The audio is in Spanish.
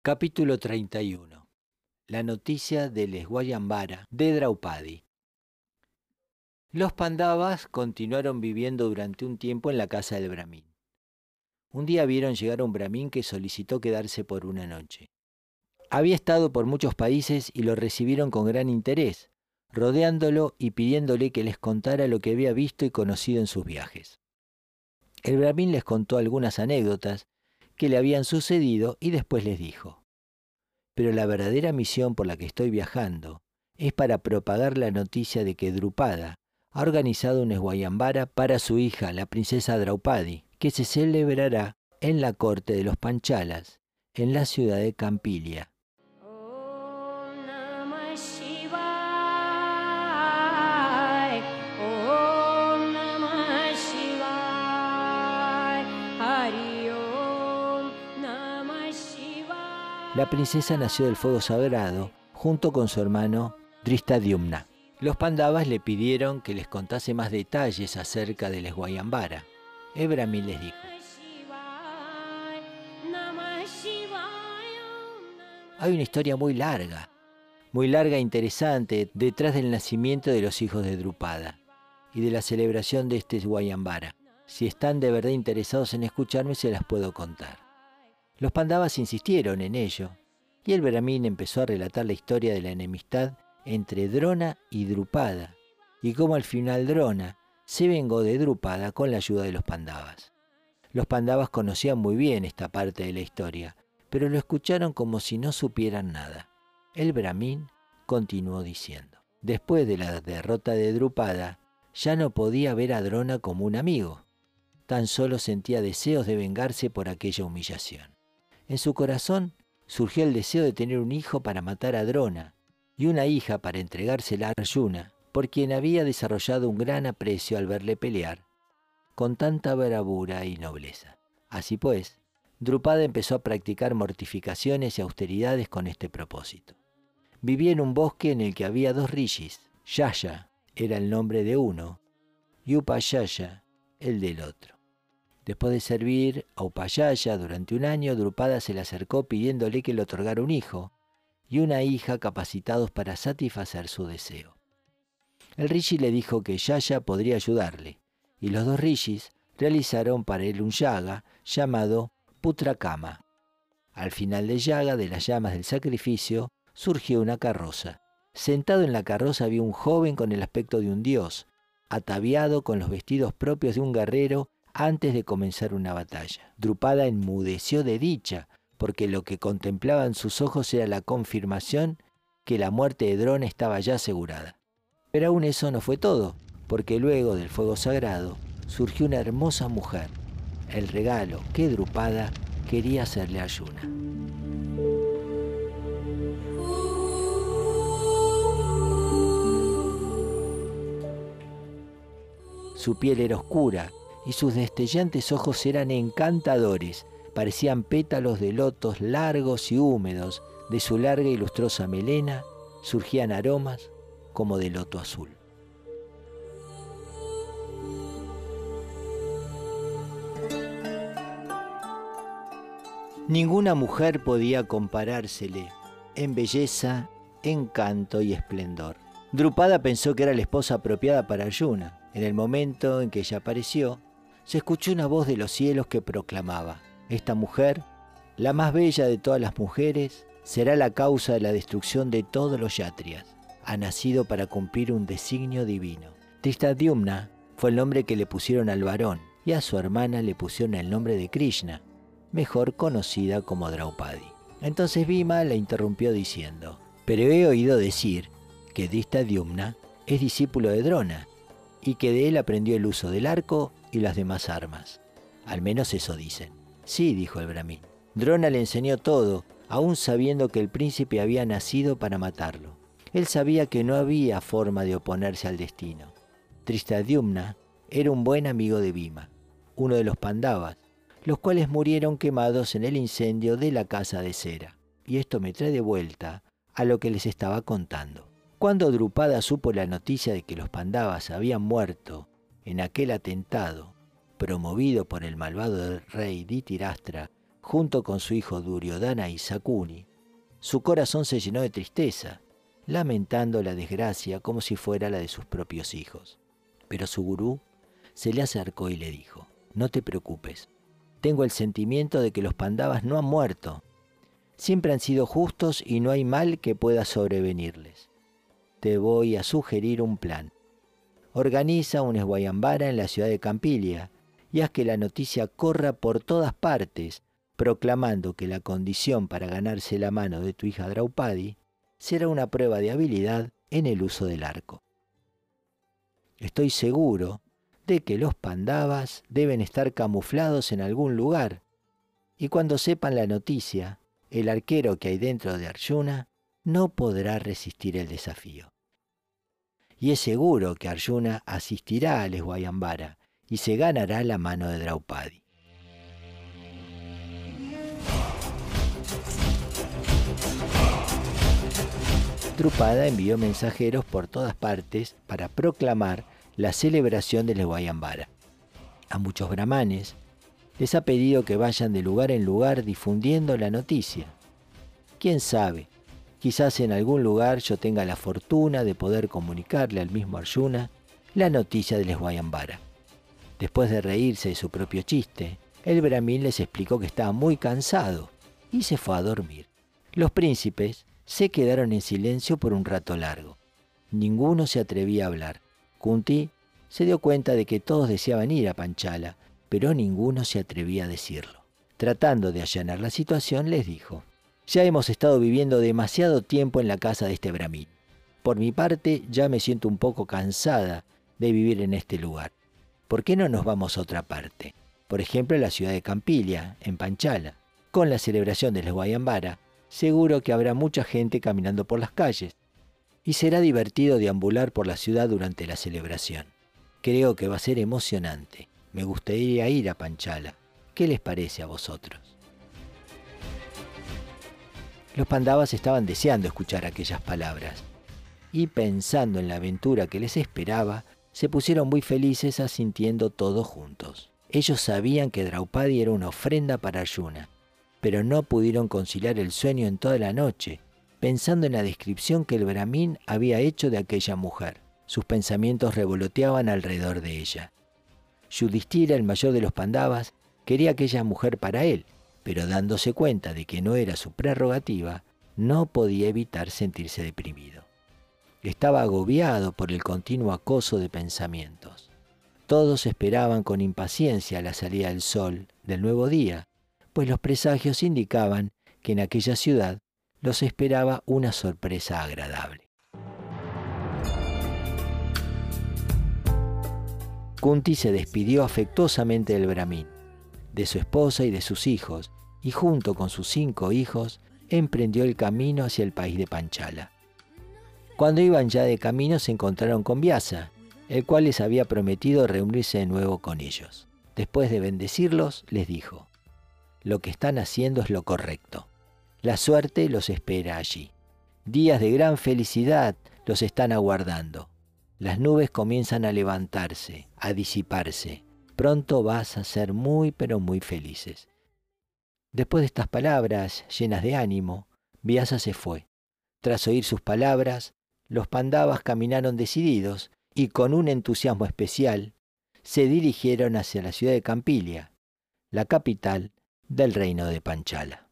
Capítulo 31 La noticia del Esguayambara de Draupadi Los Pandavas continuaron viviendo durante un tiempo en la casa del Brahmin. Un día vieron llegar a un Brahmin que solicitó quedarse por una noche. Había estado por muchos países y lo recibieron con gran interés, rodeándolo y pidiéndole que les contara lo que había visto y conocido en sus viajes. El Brahmin les contó algunas anécdotas que le habían sucedido y después les dijo, pero la verdadera misión por la que estoy viajando es para propagar la noticia de que Drupada ha organizado un esguayambara para su hija, la princesa Draupadi, que se celebrará en la corte de los Panchalas, en la ciudad de Campilia. La princesa nació del fuego sagrado junto con su hermano Dristadiumna. Los Pandavas le pidieron que les contase más detalles acerca del Esguayambara. Ebrahim les dijo: Hay una historia muy larga, muy larga e interesante detrás del nacimiento de los hijos de Drupada y de la celebración de este Esguayambara. Si están de verdad interesados en escucharme, se las puedo contar. Los Pandavas insistieron en ello, y el Brahmin empezó a relatar la historia de la enemistad entre Drona y Drupada, y cómo al final Drona se vengó de Drupada con la ayuda de los Pandavas. Los Pandavas conocían muy bien esta parte de la historia, pero lo escucharon como si no supieran nada. El Brahmin continuó diciendo, después de la derrota de Drupada, ya no podía ver a Drona como un amigo, tan solo sentía deseos de vengarse por aquella humillación. En su corazón surgió el deseo de tener un hijo para matar a Drona y una hija para entregársela a Arjuna, por quien había desarrollado un gran aprecio al verle pelear con tanta bravura y nobleza. Así pues, Drupada empezó a practicar mortificaciones y austeridades con este propósito. Vivía en un bosque en el que había dos rishis. Yaya era el nombre de uno y Upayaya el del otro. Después de servir a Upayaya durante un año, Drupada se le acercó pidiéndole que le otorgara un hijo y una hija capacitados para satisfacer su deseo. El rishi le dijo que Yaya podría ayudarle, y los dos rishis realizaron para él un yaga llamado Putrakama. Al final del yaga, de las llamas del sacrificio, surgió una carroza. Sentado en la carroza había un joven con el aspecto de un dios, ataviado con los vestidos propios de un guerrero antes de comenzar una batalla. Drupada enmudeció de dicha, porque lo que contemplaban sus ojos era la confirmación que la muerte de Drona estaba ya asegurada. Pero aún eso no fue todo, porque luego del fuego sagrado surgió una hermosa mujer, el regalo que Drupada quería hacerle a. Su piel era oscura y sus destellantes ojos eran encantadores, parecían pétalos de lotos largos y húmedos, de su larga y lustrosa melena surgían aromas como de loto azul. Ninguna mujer podía comparársele en belleza, encanto y esplendor. Drupada pensó que era la esposa apropiada para Arjuna. En el momento en que ella apareció, se escuchó una voz de los cielos que proclamaba, esta mujer, la más bella de todas las mujeres, será la causa de la destrucción de todos los yatrias. Ha nacido para cumplir un designio divino. Diumna fue el nombre que le pusieron al varón y a su hermana le pusieron el nombre de Krishna, mejor conocida como Draupadi. Entonces Bhima la interrumpió diciendo, pero he oído decir que Diumna es discípulo de Drona y que de él aprendió el uso del arco y las demás armas. Al menos eso dicen. Sí, dijo el Brahmin. Drona le enseñó todo, aún sabiendo que el príncipe había nacido para matarlo. Él sabía que no había forma de oponerse al destino. Tristadyumna era un buen amigo de Bhima, uno de los Pandavas, los cuales murieron quemados en el incendio de la casa de cera. Y esto me trae de vuelta a lo que les estaba contando. Cuando Drupada supo la noticia de que los Pandavas habían muerto en aquel atentado promovido por el malvado rey Ditirastra junto con su hijo Duryodhana y Sakuni, su corazón se llenó de tristeza, lamentando la desgracia como si fuera la de sus propios hijos. Pero su gurú se le acercó y le dijo, no te preocupes, tengo el sentimiento de que los pandavas no han muerto, siempre han sido justos y no hay mal que pueda sobrevenirles. Te voy a sugerir un plan. Organiza un esguayambara en la ciudad de Campilia y haz que la noticia corra por todas partes, proclamando que la condición para ganarse la mano de tu hija Draupadi será una prueba de habilidad en el uso del arco. Estoy seguro de que los pandavas deben estar camuflados en algún lugar, y cuando sepan la noticia, el arquero que hay dentro de Arjuna no podrá resistir el desafío. Y es seguro que Arjuna asistirá al Esguayambara y se ganará la mano de Draupadi. Drupada envió mensajeros por todas partes para proclamar la celebración del Guayambara. A muchos brahmanes les ha pedido que vayan de lugar en lugar difundiendo la noticia. ¿Quién sabe? Quizás en algún lugar yo tenga la fortuna de poder comunicarle al mismo Arjuna la noticia del Guayambara. Después de reírse de su propio chiste, el brahmin les explicó que estaba muy cansado y se fue a dormir. Los príncipes se quedaron en silencio por un rato largo. Ninguno se atrevía a hablar. Kunti se dio cuenta de que todos deseaban ir a Panchala, pero ninguno se atrevía a decirlo. Tratando de allanar la situación, les dijo, ya hemos estado viviendo demasiado tiempo en la casa de este brahmin. Por mi parte, ya me siento un poco cansada de vivir en este lugar. ¿Por qué no nos vamos a otra parte? Por ejemplo, a la ciudad de Campilia, en Panchala. Con la celebración de los Guayambara, seguro que habrá mucha gente caminando por las calles y será divertido deambular por la ciudad durante la celebración. Creo que va a ser emocionante. Me gustaría ir a Panchala. ¿Qué les parece a vosotros? Los pandavas estaban deseando escuchar aquellas palabras y pensando en la aventura que les esperaba, se pusieron muy felices asintiendo todos juntos. Ellos sabían que Draupadi era una ofrenda para Arjuna pero no pudieron conciliar el sueño en toda la noche, pensando en la descripción que el Brahmin había hecho de aquella mujer. Sus pensamientos revoloteaban alrededor de ella. Yudhishthira, el mayor de los Pandavas, quería aquella mujer para él, pero dándose cuenta de que no era su prerrogativa, no podía evitar sentirse deprimido. Estaba agobiado por el continuo acoso de pensamientos. Todos esperaban con impaciencia la salida del sol del nuevo día, pues los presagios indicaban que en aquella ciudad los esperaba una sorpresa agradable. Kunti se despidió afectuosamente del Brahmin, de su esposa y de sus hijos, y junto con sus cinco hijos emprendió el camino hacia el país de Panchala. Cuando iban ya de camino se encontraron con Vyasa, el cual les había prometido reunirse de nuevo con ellos. Después de bendecirlos, les dijo, lo que están haciendo es lo correcto. La suerte los espera allí. Días de gran felicidad los están aguardando. Las nubes comienzan a levantarse, a disiparse. Pronto vas a ser muy pero muy felices. Después de estas palabras llenas de ánimo, Vyasa se fue. Tras oír sus palabras, los pandavas caminaron decididos y con un entusiasmo especial se dirigieron hacia la ciudad de Campilia, la capital del reino de Panchala.